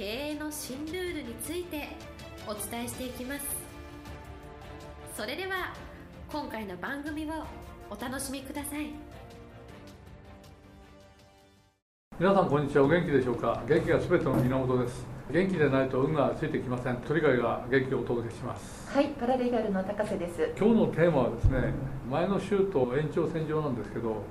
経営の新ルールについてお伝えしていきます。それでは今回の番組をお楽しみください。皆さんこんにちは。お元気でしょうか？元気がすべての源です。元気でないと運がついてきません。鳥貝が元気をお届けします。はいパラレーガルの高瀬です。今日のテーマはですね前の週と延長線上なんですけど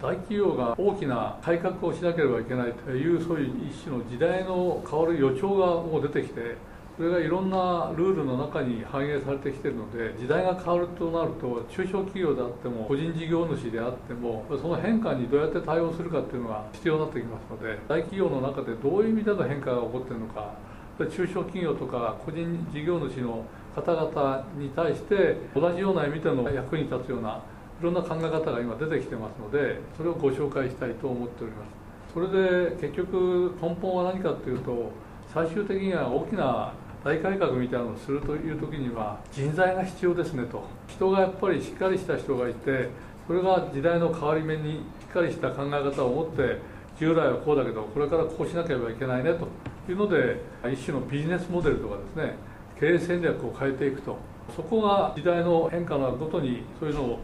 大企業が大きな改革をしなければいけないというそういう一種の時代の変わる予兆がもう出てきてそれがいろんなルールの中に反映されてきているので時代が変わるとなると中小企業であっても個人事業主であってもその変化にどうやって対応するかっていうのが必要になってきますので大企業の中でどういう意味での変化が起こっているのか中小企業とか個人事業主の方々に対して同じような意味での役に立つようないろんな考え方が今出てきてますのでそれをご紹介したいと思っております。それで結局根本は何かっていうと最終的には大きな大改革みたいなのをするという時には人材が必要ですねと。人がやっぱりしっかりした人がいてそれが時代の変わり目にしっかりした考え方を持って従来はこうだけどこれからこうしなければいけないねというので一種のビジネスモデルとかですね経営戦略を変えていくと。そこが時代の変化のごとにそういうのを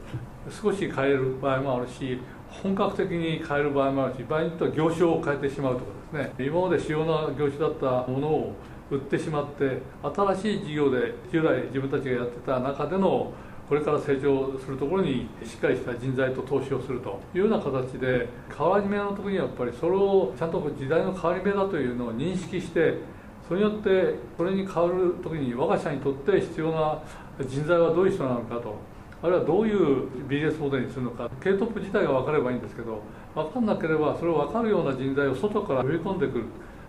少し変える場合もあるし本格的に変える場合もあるし場合によっては業種を変えてしまうとかですね。今まで主要な業種だったものを売ってしまって新しい事業で従来自分たちがやってた中でのこれから成長するところにしっかりした人材と投資をするというような形で変わり目の時にやっぱりそれをちゃんと時代の変わり目だというのを認識してそれによってこれに変わる時に我が社にとって必要な人材はどういう人なのかと。あるいはどういうビジネスモデルにするのか。K トップ自体が分かればいいんですけど分かんなければそれを分かるような人材を外から呼び込んでくる。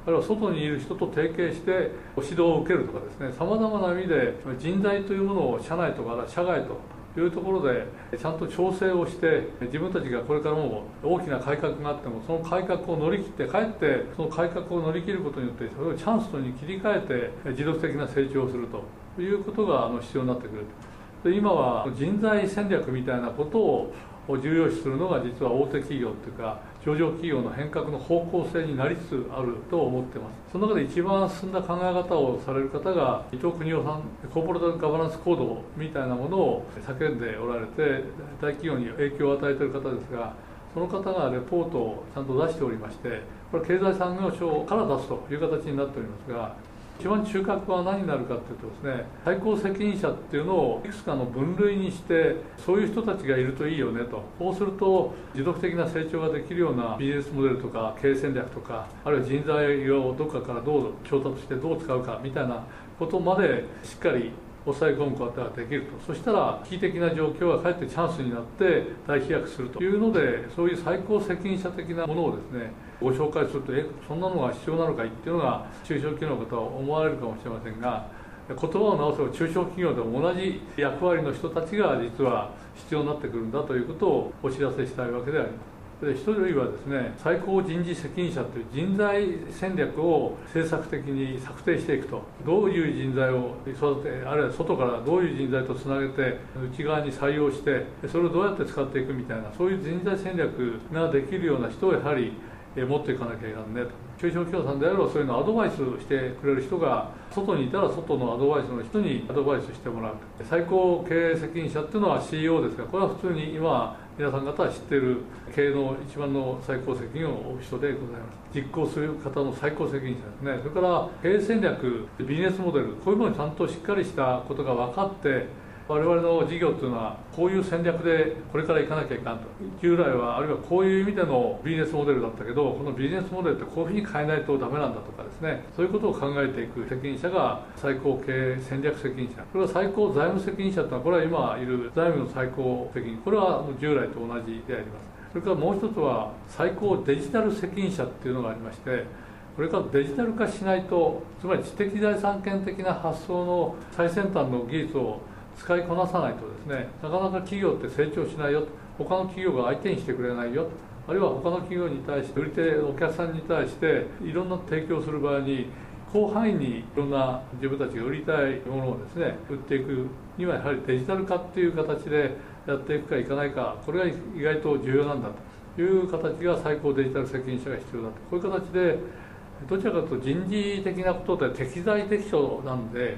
あるいは外にいる人と提携して指導を受けるとかですね。さまざまな意味で人材というものを社内とか社外というところでちゃんと調整をして自分たちがこれからも大きな改革があってもその改革を乗り切ってかえってその改革を乗り切ることによってそれをチャンスに切り替えて持続的な成長をするということが必要になってくるで今は人材戦略みたいなことを重要視するのが実は大手企業っていうか上場企業の変革の方向性になりつつあると思ってます。その中で一番進んだ考え方をされる方が伊藤邦夫さんコーポレートガバナンス行動みたいなものを叫んでおられて大企業に影響を与えている方ですがその方がレポートをちゃんと出しておりましてこれ経済産業省から出すという形になっておりますが一番中核は何になるかというとですね最高責任者っていうのをいくつかの分類にしてそういう人たちがいるといいよねと。こうすると持続的な成長ができるようなビジネスモデルとか経営戦略とかあるいは人材をどっかからどう調達してどう使うかみたいなことまでしっかり抑え込むことができると。そしたら危機的な状況がかえってチャンスになって大飛躍するというのでそういう最高責任者的なものをですねご紹介するとえそんなのが必要なのかいっていうのが中小企業の方は思われるかもしれませんが言葉を直せば中小企業でも同じ役割の人たちが実は必要になってくるんだということをお知らせしたいわけであります。で一人はですね最高人事責任者という人材戦略を政策的に策定していくと。どういう人材を育てあるいは外からどういう人材とつなげて内側に採用してそれをどうやって使っていくみたいなそういう人材戦略ができるような人をやはり持っていかなきゃいけないねと。中小企業さんであればそういうのアドバイスしてくれる人が外にいたら外のアドバイスの人にアドバイスしてもらう。最高経営責任者っていうのは CEO ですがこれは普通に今皆さん方は知っている経営の一番の最高責任を負う人でございます。実行する方の最高責任者ですね。それから経営戦略ビジネスモデルこういうものにちゃんとしっかりしたことが分かって我々の事業というのはこういう戦略でこれから行かなきゃいかんと従来はあるいはこういう意味でのビジネスモデルだったけどこのビジネスモデルってこういうふうに変えないとダメなんだとかですね。そういうことを考えていく責任者が最高経営戦略責任者。これは最高財務責任者というのはこれは今いる財務の最高責任。これは従来と同じでありますそれからもう一つは最高デジタル責任者っていうのがありましてこれからデジタル化しないとつまり知的財産権的な発想の最先端の技術を使いこなさないとですねなかなか企業って成長しないよ他の企業が相手にしてくれないよあるいは他の企業に対して売り手お客さんに対していろんな提供する場合に広範囲にいろんな自分たちが売りたいものをですね売っていくにはやはりデジタル化っていう形でやっていくかいかないかこれが意外と重要なんだという形が最高デジタル責任者が必要だと。こういう形でどちらかというと人事的なことで適材適所なんで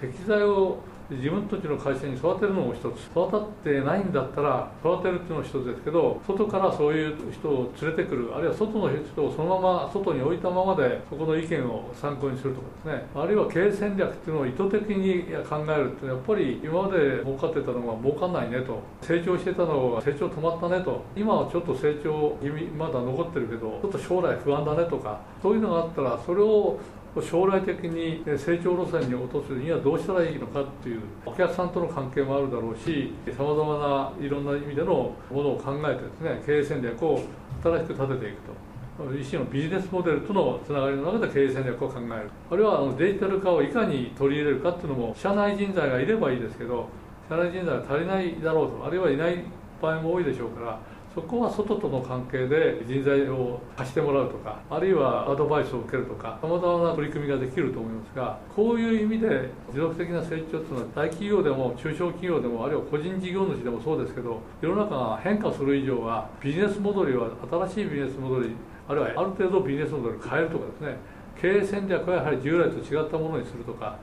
適材を自分たちの会社に育てるのも一つ。育ってないんだったら育てるっていうのも一つですけど外からそういう人を連れてくるあるいは外の人をそのまま外に置いたままでそこの意見を参考にするとかですね。あるいは経営戦略っていうのを意図的に考えるっていうのはやっぱり今まで儲かってたのが儲かんないねと。成長してたのが成長止まったねと。今はちょっと成長気味まだ残ってるけどちょっと将来不安だねとかそういうのがあったらそれを将来的に成長路線に落とすにはどうしたらいいのかっていうお客さんとの関係もあるだろうしさまざまないろんな意味でのものを考えてですね経営戦略を新しく立てていくと。一種のビジネスモデルとのつながりの中で経営戦略を考えるあるいはデジタル化をいかに取り入れるかっていうのも社内人材がいればいいですけど社内人材が足りないだろうとあるいはいない場合も多いでしょうからそこは外との関係で人材を貸してもらうとかあるいはアドバイスを受けるとかさまざまな取り組みができると思いますがこういう意味で持続的な成長というのは大企業でも中小企業でもあるいは個人事業主でもそうですけど世の中が変化する以上はビジネスモデルは新しいビジネスモデルあるいはある程度ビジネスモデルを変えるとかですね経営戦略はやはり従来と違ったものにするとか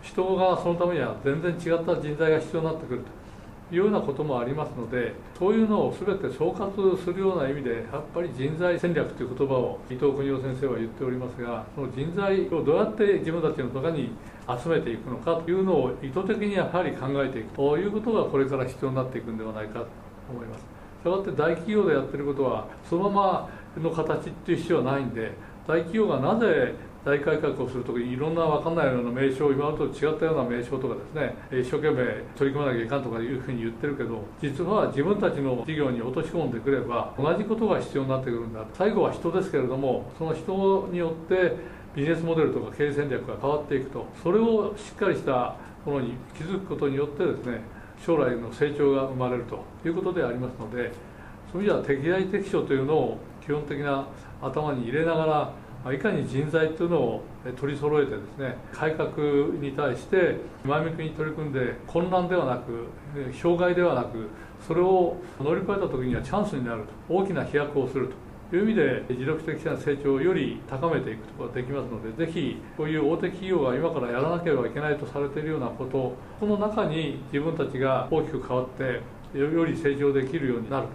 人がそのためには全然違った人材が必要になってくると。いうようなこともありますのでそういうのを全て総括するような意味でやっぱり人材戦略という言葉を伊藤邦夫先生は言っておりますがその人材をどうやって自分たちの中に集めていくのかというのを意図的にやはり考えていくということがこれから必要になっていくんではないかと思います。したがって大企業でやってることはそのままの形っていう必要はないんで大企業がなぜ大改革をするときいろんな分かんないような名称今までと違ったような名称とかですね一生懸命取り組まなきゃいかんとかいうふうに言ってるけど実は自分たちの事業に落とし込んでくれば同じことが必要になってくるんだ。最後は人ですけれどもその人によってビジネスモデルとか経営戦略が変わっていくと。それをしっかりしたものに気づくことによってですね将来の成長が生まれるということでありますのでそういう意味では適材適所というのを基本的な頭に入れながらいかに人材というのを取り揃えてですね改革に対して前向きに取り組んで混乱ではなく障害ではなくそれを乗り越えた時にはチャンスになると大きな飛躍をするという意味で持続的な成長をより高めていくことができますのでぜひこういう大手企業が今からやらなければいけないとされているようなことこの中に自分たちが大きく変わってより成長できるようになる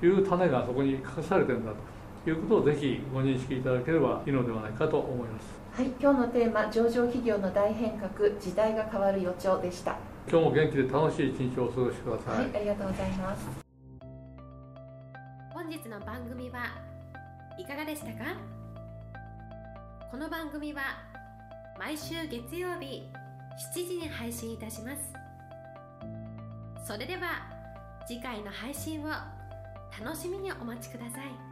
という種がそこに隠されてるんだと。いうことをぜひご認識いただければいいのではないかと思います。はい、今日のテーマ上場企業の大変革時代が変わる予兆でした。今日も元気で楽しい一日をお過ごしください。はい、ありがとうございます。本日の番組はいかがでしたか？この番組は毎週月曜日7時に配信いたしますそれでは次回の配信を楽しみにお待ちください。